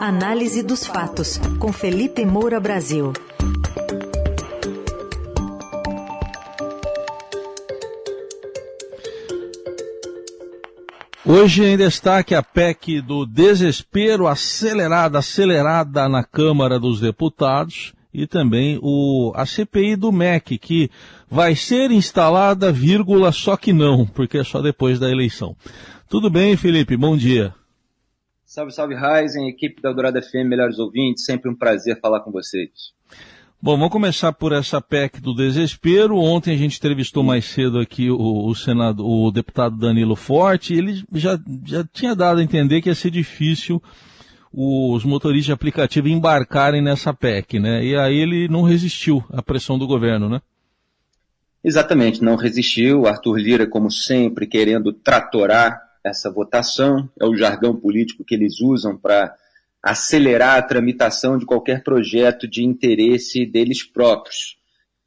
Análise dos fatos, com Felipe Moura Brasil. Hoje em destaque a PEC do desespero acelerada, acelerada na Câmara dos Deputados e também o, a CPI do MEC, que vai ser instalada, vírgula, só que não, porque é só depois da eleição. Tudo bem, Felipe? Bom dia. Salve, salve, Ryzen, equipe da Dourada FM, melhores ouvintes, sempre um prazer falar com vocês. Bom, vamos começar por essa PEC do desespero. Ontem a gente entrevistou mais cedo aqui o, o, senado, o deputado Danilo Forte, ele já, já tinha dado a entender que ia ser difícil os motoristas de aplicativo embarcarem nessa PEC, né? E aí ele não resistiu à pressão do governo, né? Exatamente, não resistiu. Arthur Lira, como sempre, querendo tratorar essa votação, é o jargão político que eles usam para acelerar a tramitação de qualquer projeto de interesse deles próprios.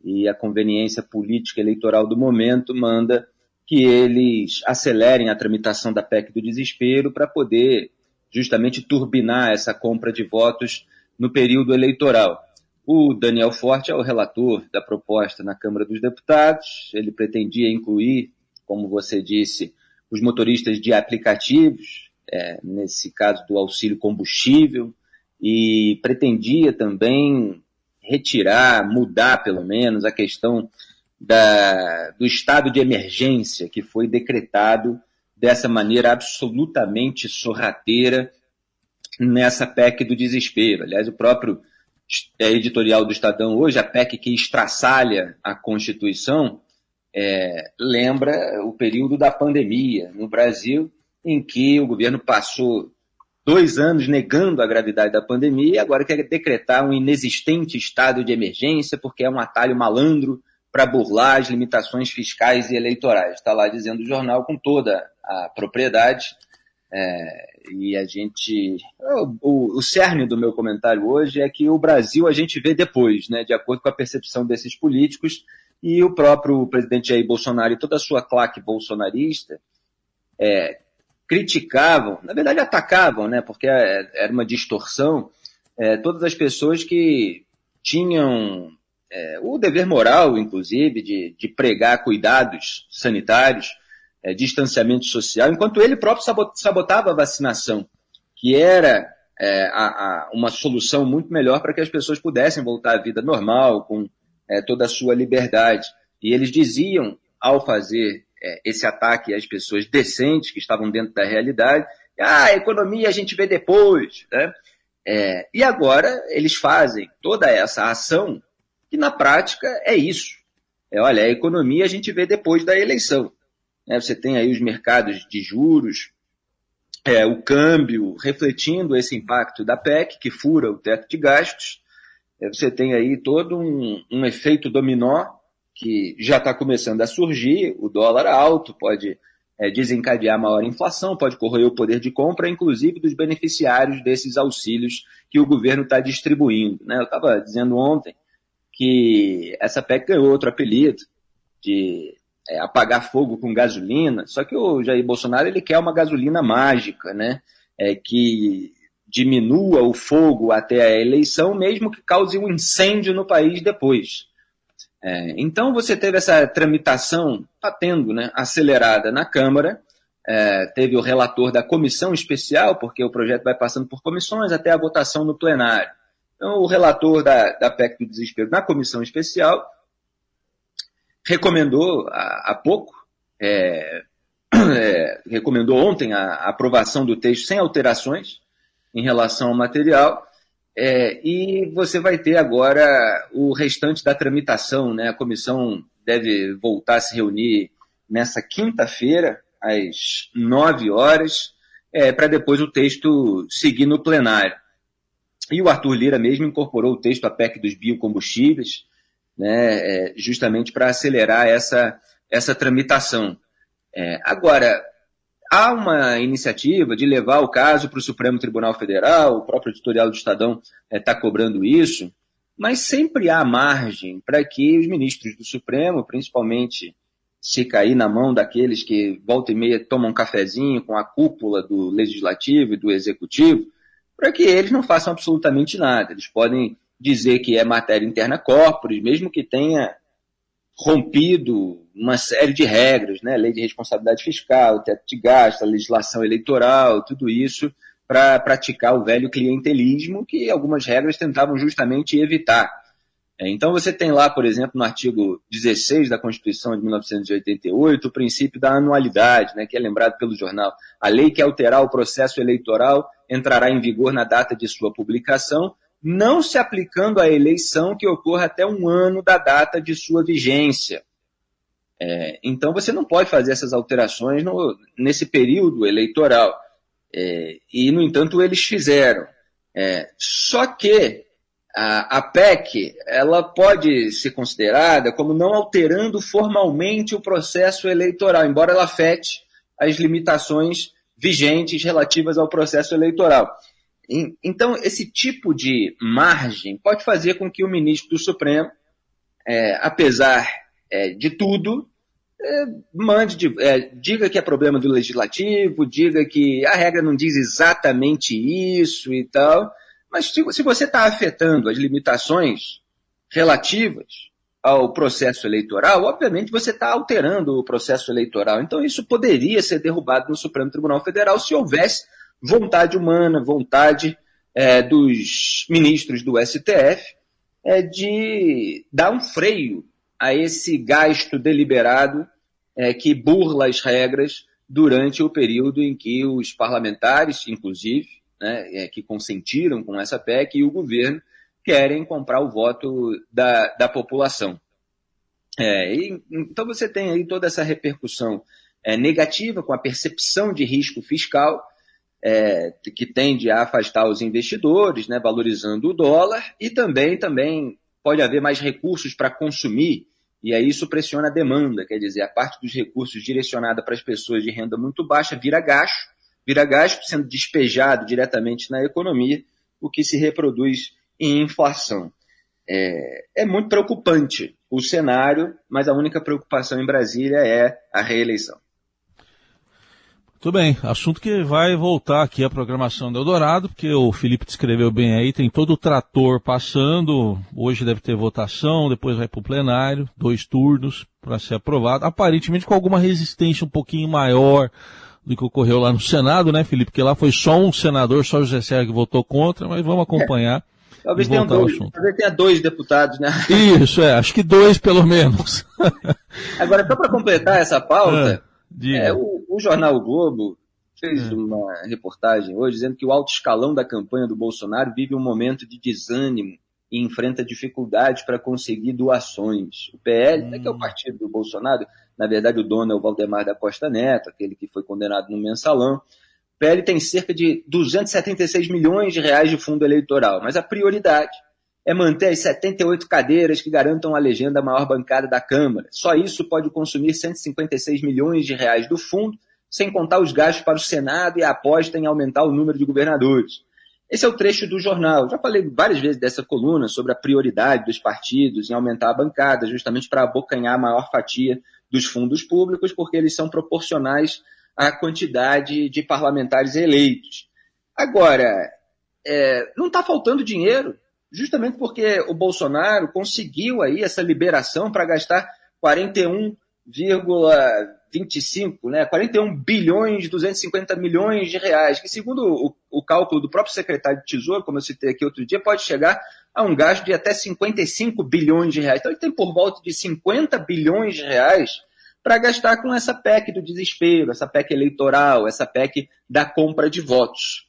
E a conveniência política eleitoral do momento manda que eles acelerem a tramitação da PEC do desespero para poder justamente turbinar essa compra de votos no período eleitoral. O Daniel Forte é o relator da proposta na Câmara dos Deputados. Ele pretendia incluir, como você disse, os motoristas de aplicativos, é, nesse caso do auxílio combustível, e pretendia também retirar, mudar pelo menos a questão da, do estado de emergência que foi decretado dessa maneira absolutamente sorrateira nessa PEC do desespero. Aliás, o próprio é, editorial do Estadão hoje, a PEC que estraçalha a Constituição, é, lembra o período da pandemia no Brasil, em que o governo passou dois anos negando a gravidade da pandemia e agora quer decretar um inexistente estado de emergência porque é um atalho malandro para burlar as limitações fiscais e eleitorais. Está lá dizendo o jornal com toda a propriedade. É, e a gente. O, o, cerne do meu comentário hoje é que o Brasil a gente vê depois, né, de acordo com a percepção desses políticos, e o próprio presidente Jair Bolsonaro e toda a sua claque bolsonarista é, criticavam, na verdade atacavam, né, porque é, era uma distorção, é, todas as pessoas que tinham é, o dever moral, inclusive, de, de pregar cuidados sanitários é, distanciamento social, enquanto ele próprio sabotava a vacinação, que era é, a, a, uma solução muito melhor para que as pessoas pudessem voltar à vida normal, com é, toda a sua liberdade. E eles diziam, ao fazer é, esse ataque às pessoas decentes que estavam dentro da realidade, ah, a economia a gente vê depois. Né? É, e agora eles fazem toda essa ação, que na prática é isso. É, olha, a economia a gente vê depois da eleição. Né? Você tem aí os mercados de juros, é, o câmbio refletindo esse impacto da PEC, que fura o teto de gastos. É, você tem aí todo um, um efeito dominó que já está começando a surgir, o dólar alto pode é, desencadear maior inflação, pode corroer o poder de compra, inclusive dos beneficiários desses auxílios que o governo está distribuindo. Né? Eu estava dizendo ontem que essa PEC ganhou outro apelido de é, apagar fogo com gasolina. Só que o Jair Bolsonaro ele quer uma gasolina mágica, né? É, que diminua o fogo até a eleição, mesmo que cause um incêndio no país depois. É, então você teve essa tramitação, está tendo, né, acelerada na Câmara, é, teve o relator da comissão especial, porque o projeto vai passando por comissões até a votação no plenário. Então, o relator da, da PEC do desespero na comissão especial recomendou há, pouco, é, é, recomendou ontem a, a, aprovação do texto sem alterações em relação ao material, é, e você vai ter agora o restante da tramitação, né? A comissão deve voltar a se reunir nessa quinta-feira, às nove horas, é, para depois o texto seguir no plenário. E o Arthur Lira mesmo incorporou o texto à PEC dos biocombustíveis, né, é, justamente para acelerar essa, essa tramitação. É, agora, há uma iniciativa de levar o caso para o Supremo Tribunal Federal, o próprio editorial do Estadão está é, cobrando isso, mas sempre há margem para que os ministros do Supremo, principalmente se cair na mão daqueles que volta e meia tomam um cafezinho com a cúpula do Legislativo e do Executivo, para que eles não façam absolutamente nada. Eles podem dizer que é matéria interna corporis, mesmo que tenha rompido uma série de regras, né? lei de responsabilidade fiscal, teto de gasto, legislação eleitoral, tudo isso para praticar o velho clientelismo que algumas regras tentavam justamente evitar. É, então você tem lá, por exemplo, no artigo 16 da Constituição de 1988, o princípio da anualidade, né, que é lembrado pelo jornal. A lei que alterar o processo eleitoral entrará em vigor na data de sua publicação, não se aplicando à eleição que ocorra até um ano da data de sua vigência. É, então você não pode fazer essas alterações no, nesse período eleitoral. É, e, no entanto, eles fizeram. É, só que a, a, PEC ela pode ser considerada como não alterando formalmente o processo eleitoral, embora ela afete as limitações vigentes relativas ao processo eleitoral. Então, esse tipo de margem pode fazer com que o ministro do Supremo, é, apesar é, de tudo, é, mande, de, é, diga que é problema do legislativo, diga que a regra não diz exatamente isso e tal, mas se, se você está afetando as limitações relativas ao processo eleitoral, obviamente você está alterando o processo eleitoral. Então, isso poderia ser derrubado no Supremo Tribunal Federal se houvesse vontade humana, vontade é, dos ministros do STF é, de dar um freio a esse gasto deliberado é, que burla as regras durante o período em que os parlamentares, inclusive, né, é, que consentiram com essa PEC e o governo querem comprar o voto da, da população. É, e, então você tem aí toda essa repercussão é, negativa com a percepção de risco fiscal é, que tende a afastar os investidores, né, valorizando o dólar, e também, também pode haver mais recursos para consumir, e aí isso pressiona a demanda, quer dizer, a parte dos recursos direcionada para as pessoas de renda muito baixa vira gasto, vira gasto sendo despejado diretamente na economia, o que se reproduz em inflação. É, é muito preocupante o cenário, mas a única preocupação em Brasília é a reeleição. Tudo bem, assunto que vai voltar aqui à programação do Eldorado, porque o Felipe descreveu bem aí, tem todo o trator passando, hoje deve ter votação, depois vai para o plenário, dois turnos para ser aprovado, aparentemente com alguma resistência um pouquinho maior do que ocorreu lá no Senado, né, Felipe? Porque lá foi só um senador, só José Serra que votou contra, mas vamos acompanhar. É. Talvez tenha, dois, talvez tenha dois deputados, né? Isso, é, acho que dois pelo menos. Agora, só para completar essa pauta, é, é, o, o jornal o Globo fez é. uma reportagem hoje dizendo que o alto escalão da campanha do Bolsonaro vive um momento de desânimo e enfrenta dificuldades para conseguir doações. O PL, hum. né, que é o hum. partido do Bolsonaro, na verdade o dono é o Valdemar da Costa Neto, aquele que foi condenado no mensalão. O PL tem cerca de 276 milhões de reais de fundo eleitoral, mas a prioridade é manter as 78 cadeiras que garantam a legenda da maior bancada da Câmara. Só isso pode consumir 156 milhões de reais do fundo, sem contar os gastos para o Senado e a aposta em aumentar o número de governadores. Esse é o trecho do jornal. Já falei várias vezes dessa coluna sobre a prioridade dos partidos em aumentar a bancada, justamente para abocanhar a maior fatia dos fundos públicos, porque eles são proporcionais à quantidade de parlamentares eleitos. Agora, é, não está faltando dinheiro justamente porque o Bolsonaro conseguiu aí essa liberação para gastar 41,25, né, 41 bilhões 250 milhões de reais, que segundo o, o, cálculo do próprio secretário de Tesouro, como eu citei aqui outro dia, pode chegar a um gasto de até 55 bilhões de reais. Então ele tem por volta de 50 bilhões de reais para gastar com essa PEC do desespero, essa PEC eleitoral, essa PEC da compra de votos.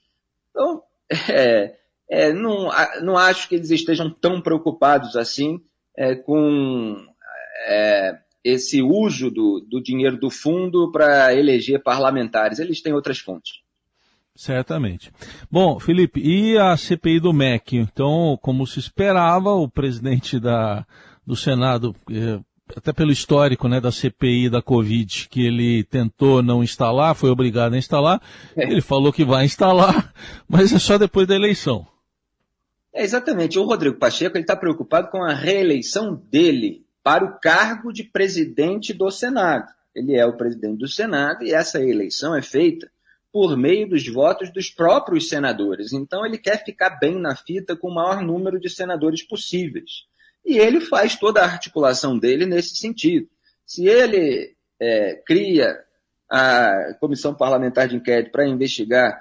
Então, é, é, não, não acho que eles estejam tão preocupados assim é, com é, esse uso do, do dinheiro do fundo para eleger parlamentares. Eles têm outras fontes. Certamente. Bom, Felipe, e a CPI do MEC? Então, como se esperava, o presidente da, do Senado, é, até pelo histórico né, da CPI da Covid, que ele tentou não instalar, foi obrigado a instalar, é. ele falou que vai instalar, mas é só depois da eleição. É, exatamente. O Rodrigo Pacheco está preocupado com a reeleição dele para o cargo de presidente do Senado. Ele é o presidente do Senado e essa eleição é feita por meio dos votos dos próprios senadores. Então, ele quer ficar bem na fita com o maior número de senadores possíveis. E ele faz toda a articulação dele nesse sentido. Se ele é, cria a comissão parlamentar de inquérito para investigar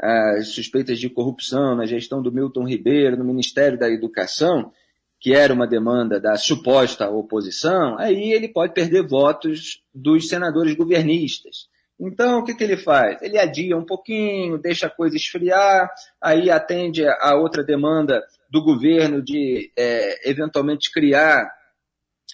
as suspeitas de corrupção na gestão do Milton Ribeiro no Ministério da Educação, que era uma demanda da suposta oposição, aí ele pode perder votos dos senadores governistas. Então, o que, que ele faz? Ele adia um pouquinho, deixa a coisa esfriar, aí atende a outra demanda do governo de é, eventualmente criar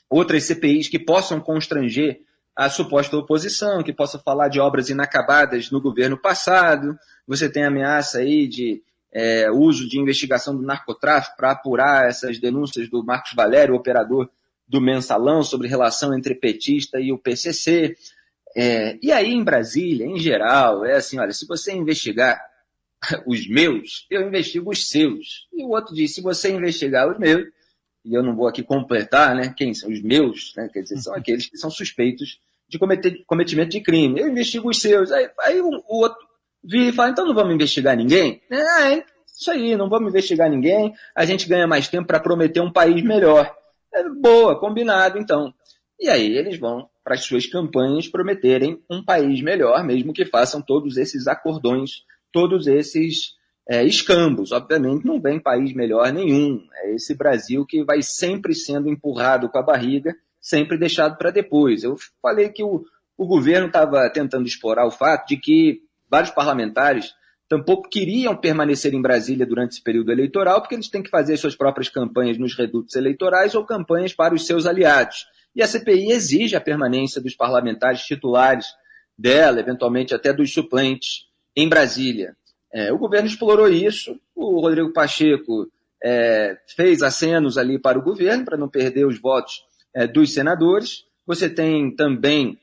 outras CPIs que possam constranger a suposta oposição, que possa falar de obras inacabadas no governo passado. Você tem ameaça aí de é, uso de investigação do narcotráfico para apurar essas denúncias do Marcos Valério, operador do mensalão, sobre relação entre petista e o PCC. É, e aí, em Brasília, em geral, é assim: olha, se você investigar os meus, eu investigo os seus. E o outro diz: se você investigar os meus, e eu não vou aqui completar, né? Quem são os meus, né? Quer dizer, são aqueles que são suspeitos de cometer, cometimento de crime. Eu investigo os seus. Aí, aí o, o, outro vira e fala: então não vamos investigar ninguém? É, isso aí, não vamos investigar ninguém. A gente ganha mais tempo para prometer um país melhor. É, boa, combinado, então. E aí eles vão para as suas campanhas prometerem um país melhor, mesmo que façam todos esses acordões, todos esses é, escambos. Obviamente não vem país melhor nenhum. É esse Brasil que vai sempre sendo empurrado com a barriga, sempre deixado para depois. Eu falei que o, o governo estava tentando explorar o fato de que vários parlamentares tampouco queriam permanecer em Brasília durante esse período eleitoral, porque eles têm que fazer suas próprias campanhas nos redutos eleitorais ou campanhas para os seus aliados. E a CPI exige a permanência dos parlamentares titulares dela, eventualmente até dos suplentes, em Brasília. É, o governo explorou isso, o Rodrigo Pacheco é, fez acenos ali para o governo, para não perder os votos é, dos senadores. Você tem também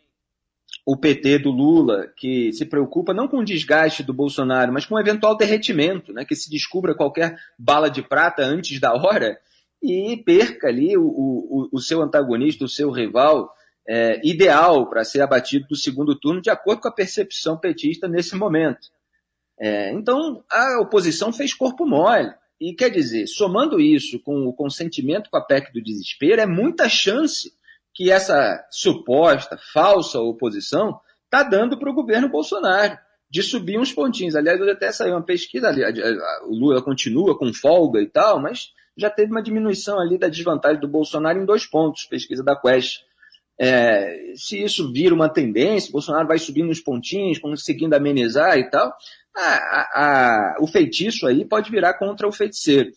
o PT do Lula, que se preocupa não com o desgaste do Bolsonaro, mas com o eventual derretimento, né, que se descubra qualquer bala de prata antes da hora e perca ali o, o, o seu antagonista, o seu rival é, ideal para ser abatido do segundo turno, de acordo com a percepção petista nesse momento. É, então, a oposição fez corpo mole. E quer dizer, somando isso com o consentimento com a PEC do desespero, é muita chance que essa suposta falsa oposição está dando para o governo Bolsonaro de subir uns pontinhos. Aliás, hoje até saiu uma pesquisa ali, o Lula continua com folga e tal, mas já teve uma diminuição ali da desvantagem do Bolsonaro em dois pontos, pesquisa da Quest. É, se isso vira uma tendência, Bolsonaro vai subindo uns pontinhos, conseguindo amenizar e tal, a, a, o feitiço aí pode virar contra o feiticeiro.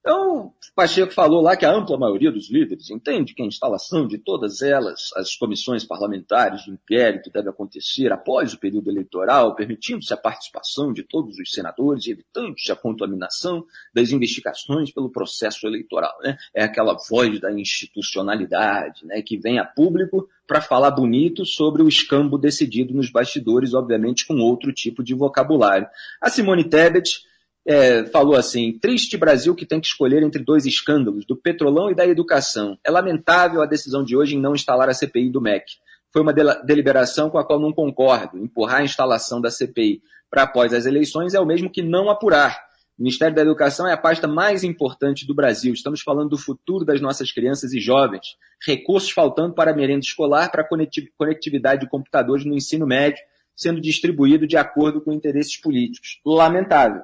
Então, Pacheco falou lá que a ampla maioria dos líderes entende que a instalação de todas elas, as comissões parlamentares de inquérito, deve acontecer após o período eleitoral, permitindo-se a participação de todos os senadores e evitando-se a contaminação das investigações pelo processo eleitoral. Né? É aquela voz da institucionalidade né, que vem a público para falar bonito sobre o escambo decidido nos bastidores, obviamente com outro tipo de vocabulário. A Simone Tebet é, falou assim: triste Brasil que tem que escolher entre dois escândalos, do petrolão e da educação. É lamentável a decisão de hoje em não instalar a CPI do MEC. Foi uma deliberação com a qual não concordo. Empurrar a instalação da CPI para após as eleições é o mesmo que não apurar. O Ministério da Educação é a pasta mais importante do Brasil. Estamos falando do futuro das nossas crianças e jovens. Recursos faltando para a merenda escolar, para a conectividade de computadores no ensino médio, sendo distribuído de acordo com interesses políticos. Lamentável.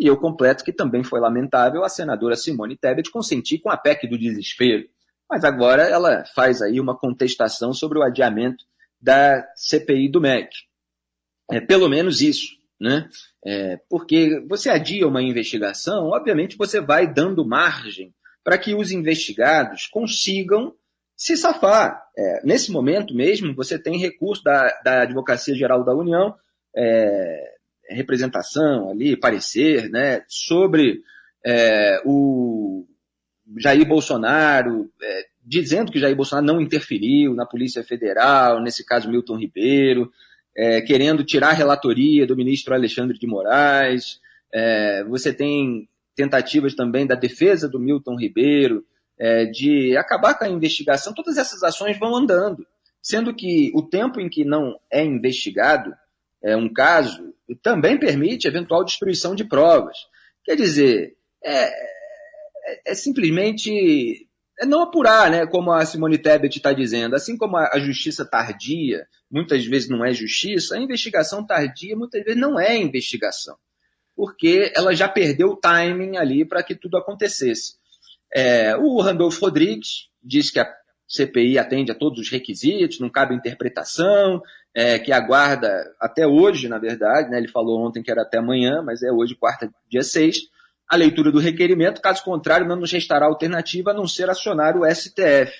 E eu completo que também foi lamentável a senadora Simone Tebet consentir com a PEC do desespero. Mas agora ela faz aí uma contestação sobre o adiamento da CPI do MEC. É pelo menos isso, né? É, porque você adia uma investigação, obviamente você vai dando margem para que os investigados consigam se safar. É, nesse momento mesmo, você tem recurso da, da Advocacia Geral da União, é, representação ali, parecer, né, sobre é, o Jair Bolsonaro, é, dizendo que Jair Bolsonaro não interferiu na Polícia Federal, nesse caso Milton Ribeiro, é, querendo tirar a relatoria do ministro Alexandre de Moraes. É, você tem tentativas também da defesa do Milton Ribeiro é, de acabar com a investigação. Todas essas ações vão andando, sendo que o tempo em que não é investigado é, um caso, também permite eventual destruição de provas. Quer dizer, é, é, é simplesmente é não apurar, né, como a Simone Tebet está dizendo. Assim como a, justiça tardia muitas vezes não é justiça, a investigação tardia muitas vezes não é investigação, porque ela já perdeu o timing ali para que tudo acontecesse. É, o Randolfo Rodrigues diz que a CPI atende a todos os requisitos, não cabe interpretação, é, que aguarda até hoje, na verdade, né, ele falou ontem que era até amanhã, mas é hoje, quarta, dia 6, a leitura do requerimento, caso contrário, não nos restará alternativa a não ser acionar o STF.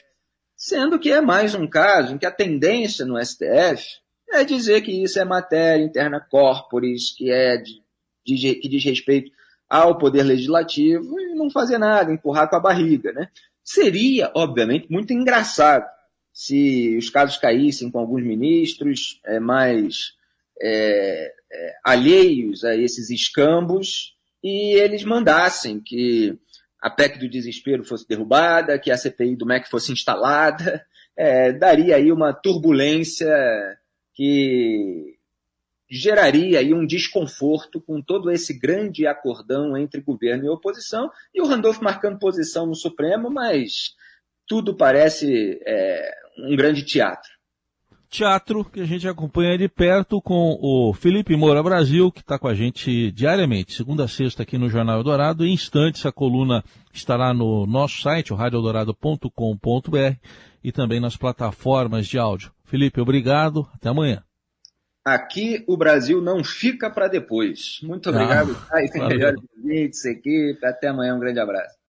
Sendo que é mais um caso em que a tendência no STF é dizer que isso é matéria interna corporis, que é de, de, que diz respeito ao poder legislativo e não fazer nada, empurrar com a barriga. Né? Seria, obviamente, muito engraçado se os casos caíssem com alguns ministros é, mais é, é, alheios a esses escambos e eles mandassem que a PEC do desespero fosse derrubada, que a CPI do MEC fosse instalada, é, daria aí uma turbulência que geraria aí um desconforto com todo esse grande acordão entre governo e oposição, e o Randolph marcando posição no Supremo, mas tudo parece é, um grande teatro. Teatro que a gente acompanha de perto com o Felipe Moura Brasil, que está com a gente diariamente, segunda a sexta aqui no Jornal Eldorado. Em instantes, a coluna estará no nosso site, o radioeldorado.com.br e também nas plataformas de áudio. Felipe, obrigado. Até amanhã. Aqui o Brasil não fica para depois. Muito obrigado, Caio. Melhores equipe. Até amanhã. Um grande abraço.